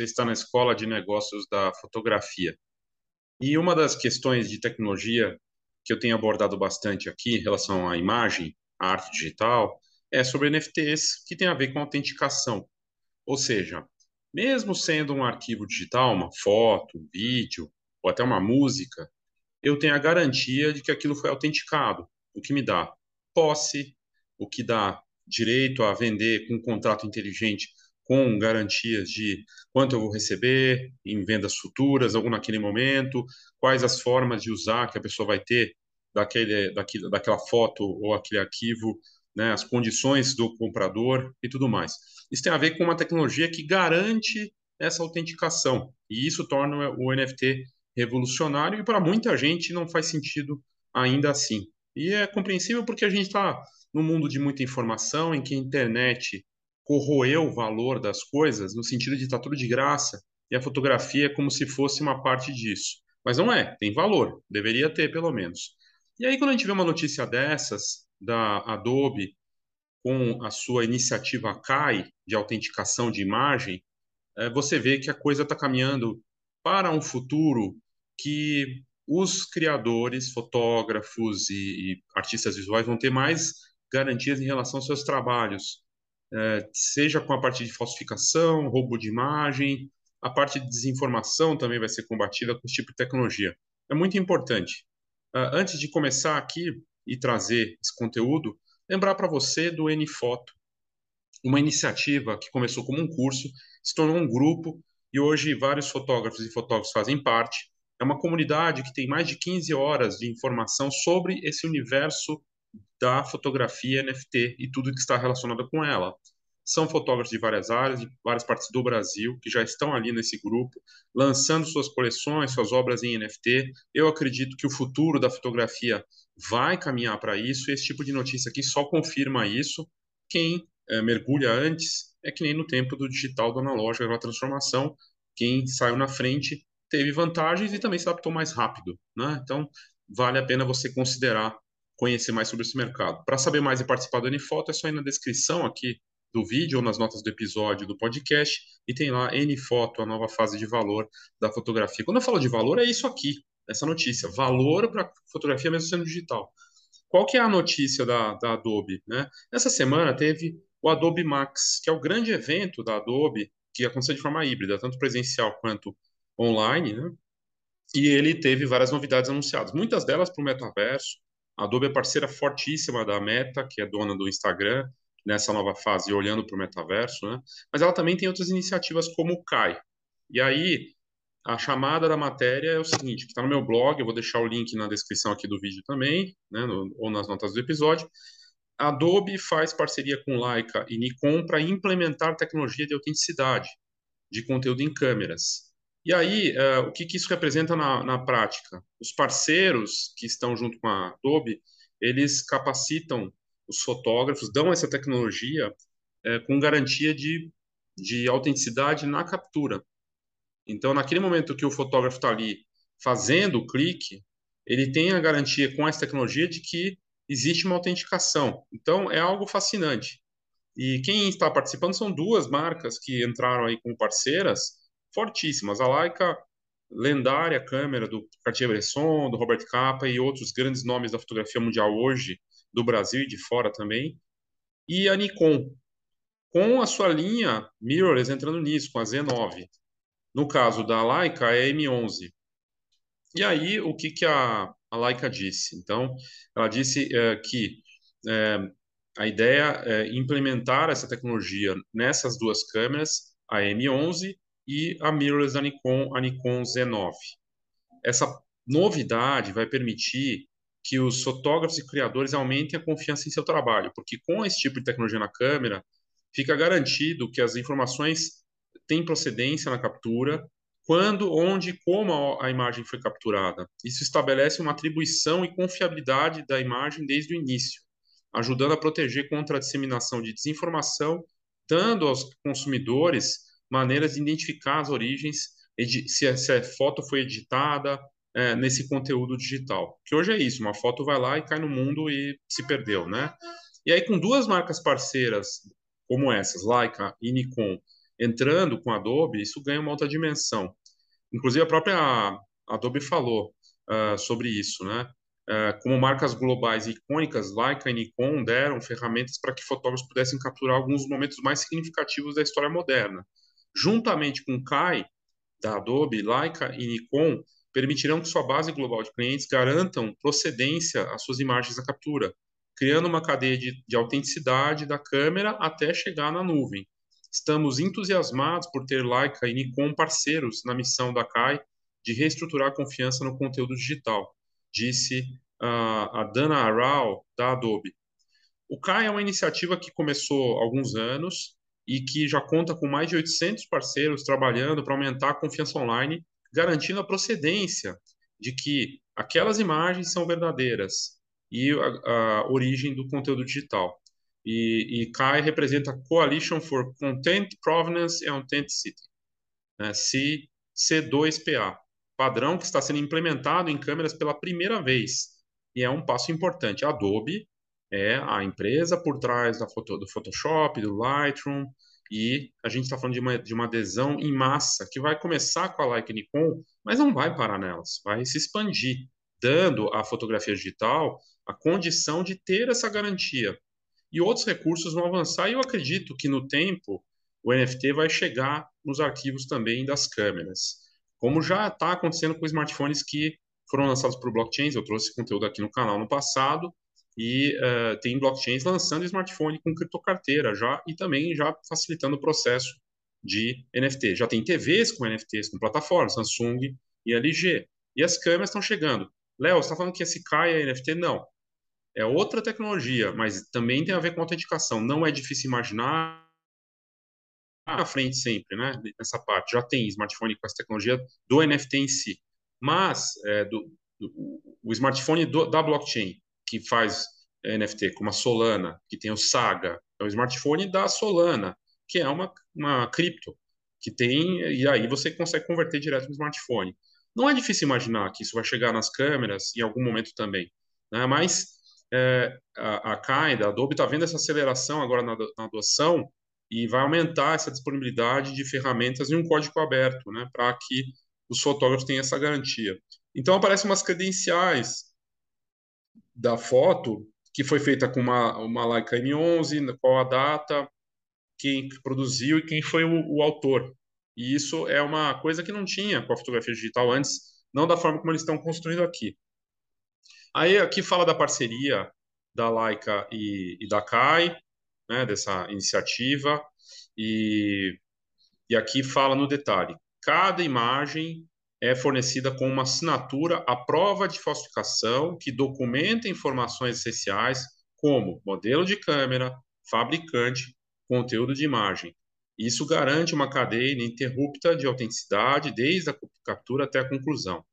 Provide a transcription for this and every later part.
você está na Escola de Negócios da Fotografia. E uma das questões de tecnologia que eu tenho abordado bastante aqui em relação à imagem, à arte digital, é sobre NFTs, que tem a ver com autenticação. Ou seja, mesmo sendo um arquivo digital, uma foto, um vídeo, ou até uma música, eu tenho a garantia de que aquilo foi autenticado, o que me dá posse, o que dá direito a vender com um contrato inteligente com garantias de quanto eu vou receber em vendas futuras, ou naquele momento, quais as formas de usar que a pessoa vai ter daquele, daquele, daquela foto ou aquele arquivo, né, as condições do comprador e tudo mais. Isso tem a ver com uma tecnologia que garante essa autenticação, e isso torna o NFT revolucionário, e para muita gente não faz sentido ainda assim. E é compreensível porque a gente está num mundo de muita informação, em que a internet corroeu o valor das coisas, no sentido de estar tá tudo de graça, e a fotografia é como se fosse uma parte disso. Mas não é, tem valor, deveria ter pelo menos. E aí, quando a gente vê uma notícia dessas, da Adobe, com a sua iniciativa CAI, de autenticação de imagem, é, você vê que a coisa está caminhando para um futuro que os criadores, fotógrafos e, e artistas visuais vão ter mais garantias em relação aos seus trabalhos, é, seja com a parte de falsificação, roubo de imagem, a parte de desinformação também vai ser combatida com esse tipo de tecnologia. É muito importante. Uh, antes de começar aqui e trazer esse conteúdo, lembrar para você do NFoto, uma iniciativa que começou como um curso, se tornou um grupo e hoje vários fotógrafos e fotógrafos fazem parte. É uma comunidade que tem mais de 15 horas de informação sobre esse universo da fotografia NFT e tudo que está relacionado com ela. São fotógrafos de várias áreas, de várias partes do Brasil, que já estão ali nesse grupo, lançando suas coleções, suas obras em NFT. Eu acredito que o futuro da fotografia vai caminhar para isso, e esse tipo de notícia aqui só confirma isso. Quem é, mergulha antes é que nem no tempo do digital, do analógico, da transformação. Quem saiu na frente teve vantagens e também se adaptou mais rápido. Né? Então, vale a pena você considerar conhecer mais sobre esse mercado. Para saber mais e participar do Nfoto, é só ir na descrição aqui do vídeo ou nas notas do episódio do podcast e tem lá Nfoto, a nova fase de valor da fotografia. Quando eu falo de valor, é isso aqui, essa notícia, valor para fotografia mesmo sendo digital. Qual que é a notícia da, da Adobe? Né? Essa semana teve o Adobe Max, que é o grande evento da Adobe, que aconteceu de forma híbrida, tanto presencial quanto online, né? e ele teve várias novidades anunciadas, muitas delas para o metaverso, a Adobe é parceira fortíssima da Meta, que é dona do Instagram, nessa nova fase, olhando para o metaverso, né? Mas ela também tem outras iniciativas como o Kai. E aí, a chamada da matéria é o seguinte, que está no meu blog, eu vou deixar o link na descrição aqui do vídeo também, né, no, ou nas notas do episódio. A Adobe faz parceria com Leica e Nikon para implementar tecnologia de autenticidade de conteúdo em câmeras. E aí, uh, o que, que, isso representa na, na, prática? Os parceiros que estão junto com a Adobe, eles capacitam os fotógrafos, dão essa tecnologia uh, com garantia de, de autenticidade na captura. Então, naquele momento que o fotógrafo está ali fazendo o clique, ele tem a garantia com essa tecnologia de que existe uma autenticação. Então, é algo fascinante. E quem está participando são duas marcas que entraram aí como parceiras, fortíssimas. A Leica, lendária câmera do Cartier-Bresson, do Robert Capa e outros grandes nomes da fotografia mundial hoje, do Brasil e de fora também. E a Nikon, com a sua linha mirrorless entrando nisso, com a Z9. No caso da Leica, é a M11. E aí, o que, que a, a Leica disse? Então, ela disse é, que é, a ideia é implementar essa tecnologia nessas duas câmeras, a M11 e a mirrorless da Nikon, a Nikon Z9. Essa novidade vai permitir que os fotógrafos e criadores aumentem a confiança em seu trabalho, porque com esse tipo de tecnologia na câmera, fica garantido que as informações têm procedência na captura, quando, onde e como a imagem foi capturada. Isso estabelece uma atribuição e confiabilidade da imagem desde o início, ajudando a proteger contra a disseminação de desinformação, dando aos consumidores maneiras de identificar as origens, se a, foto foi editada é, nesse conteúdo digital. Que hoje é isso, uma foto vai lá e cai no mundo e se perdeu, né? E aí com duas marcas parceiras como essas, Leica e Nikon, entrando com Adobe, isso ganha uma outra dimensão. Inclusive, a própria Adobe falou uh, sobre isso, né? Uh, como marcas globais icônicas, Leica e Nikon deram ferramentas para que fotógrafos pudessem capturar alguns momentos mais significativos da história moderna. Juntamente com Kai, da Adobe, Leica e Nikon, permitirão que sua base global de clientes garantam procedência às suas imagens da captura, criando uma cadeia de, de autenticidade da câmera até chegar na nuvem. Estamos entusiasmados por ter Leica e Nikon parceiros na missão da CAI de reestruturar a confiança no conteúdo digital, disse uh, a Dana Arau, da Adobe. O CAI é uma iniciativa que começou há alguns anos e que já conta com mais de 800 parceiros trabalhando para aumentar a confiança online, garantindo a procedência de que aquelas imagens são verdadeiras e a, a origem do conteúdo digital. E, e CAI representa Coalition for Content Provenance and Authenticity, né, C, C2PA, padrão que está sendo implementado em câmeras pela primeira vez. E é um passo importante. A Adobe é a empresa por trás da foto, do Photoshop, do Lightroom, e a gente está falando de uma, de uma adesão em massa que vai começar com a Leica Nikon, mas não vai parar nelas, vai se expandir, dando à fotografia digital a condição de ter essa garantia e outros recursos vão avançar. E eu acredito que no tempo o NFT vai chegar nos arquivos também das câmeras, como já está acontecendo com smartphones que foram lançados por blockchains. Eu trouxe conteúdo aqui no canal no passado e uh, tem blockchains lançando smartphone com criptocarteira já e também já facilitando o processo de NFT. Já tem TVs com NFTs com plataformas Samsung e LG. E as câmeras estão chegando. Léo, você está falando que esse CAI é NFT? Não é outra tecnologia, mas também tem a ver com autenticação. Não é difícil imaginar à frente sempre, né? Nessa parte já tem smartphone com essa tecnologia do NFT em si, mas é, do, do, o smartphone do, da blockchain que faz NFT, como a Solana, que tem o Saga, é o smartphone da Solana, que é uma, uma cripto que tem e aí você consegue converter direto no smartphone. Não é difícil imaginar que isso vai chegar nas câmeras em algum momento também, né? Mas é, a, a a Adobe, está vendo essa aceleração agora na, na, adoção e vai aumentar essa disponibilidade de ferramentas em um código aberto, né, para que os fotógrafos tenham essa garantia. Então, aparecem umas credenciais da foto que foi feita com uma, uma Leica M11, qual a data, quem produziu e quem foi o, o autor. E isso é uma coisa que não tinha com a fotografia digital antes, não da forma como eles estão construindo aqui. Aí aqui fala da parceria da Laika e, e da CAI, né, dessa iniciativa, e, e aqui fala no detalhe, cada imagem é fornecida com uma assinatura à prova de falsificação que documenta informações essenciais como modelo de câmera, fabricante, conteúdo de imagem. Isso garante uma cadeia ininterrupta de autenticidade desde a captura até a conclusão.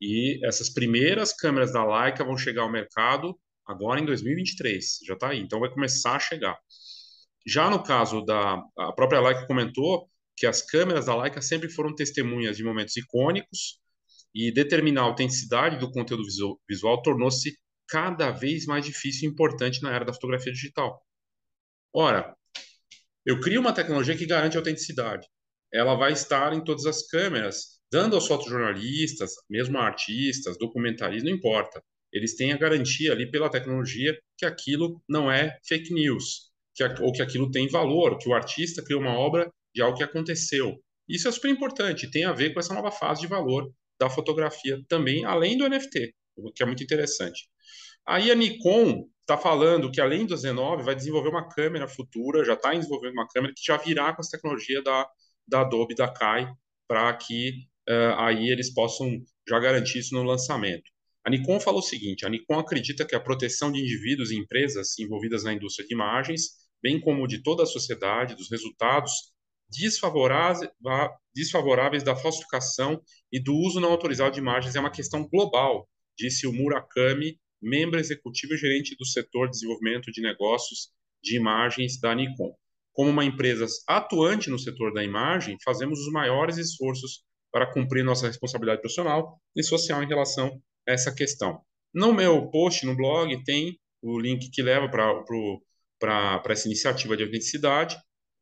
E essas primeiras câmeras da Leica vão chegar ao mercado agora em 2023, já está aí, então vai começar a chegar. Já no caso da a própria Leica comentou que as câmeras da Leica sempre foram testemunhas de momentos icônicos e determinar a autenticidade do conteúdo visual, tornou-se cada vez mais difícil e importante na era da fotografia digital. Ora, eu crio uma tecnologia que garante a autenticidade. Ela vai estar em todas as câmeras dando aos fotojornalistas, mesmo a artistas, documentaristas, não importa. Eles têm a garantia ali pela tecnologia que aquilo não é fake news, que, ou que aquilo tem valor, que o artista criou uma obra de algo que aconteceu. Isso é super importante, tem a ver com essa nova fase de valor da fotografia também, além do NFT, o que é muito interessante. Aí a Nikon está falando que além do Z9 vai desenvolver uma câmera futura, já está desenvolvendo uma câmera que já virá com essa tecnologia da, da Adobe, da Kai, para que uh, aí eles possam já garantir isso no lançamento. A Nikon falou o seguinte: a Nikon acredita que a proteção de indivíduos e empresas envolvidas na indústria de imagens, bem como de toda a sociedade, dos resultados desfavoráveis, da falsificação e do uso não autorizado de imagens é uma questão global, disse o Murakami, membro executivo e gerente do setor de desenvolvimento de negócios de imagens da Nikon. Como uma empresa atuante no setor da imagem, fazemos os maiores esforços para cumprir nossa responsabilidade profissional e social em relação a essa questão. No meu post no blog tem o link que leva para essa iniciativa de autenticidade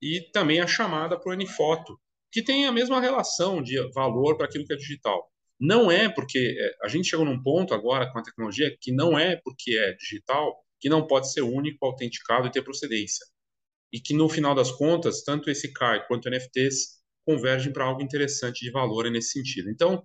e também a chamada para o NFoto, que tem a mesma relação de valor para aquilo que é digital. Não é porque é, a gente chegou num ponto agora com a tecnologia que não é porque é digital que não pode ser único, autenticado e ter procedência. E que no final das contas, tanto esse CAI quanto NFTs convergem para algo interessante de valor nesse sentido. Então,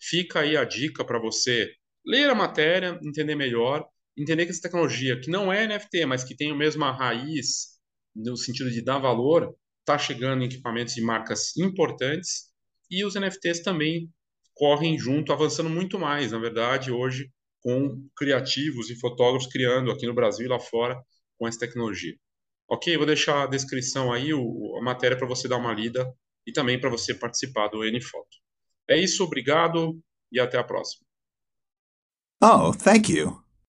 fica aí a dica para você ler a matéria, entender melhor, entender que essa tecnologia, que não é NFT, mas que tem a mesma raiz no sentido de dar valor, está chegando em equipamentos de marcas importantes e os NFTs também correm junto, avançando muito mais, na verdade, hoje, com criativos e fotógrafos criando aqui no Brasil e lá fora com essa tecnologia. Ok? Vou deixar a descrição aí, o, a matéria para você dar uma lida e também para você participar do NFoto. É isso, obrigado e até a próxima. Oh, thank you.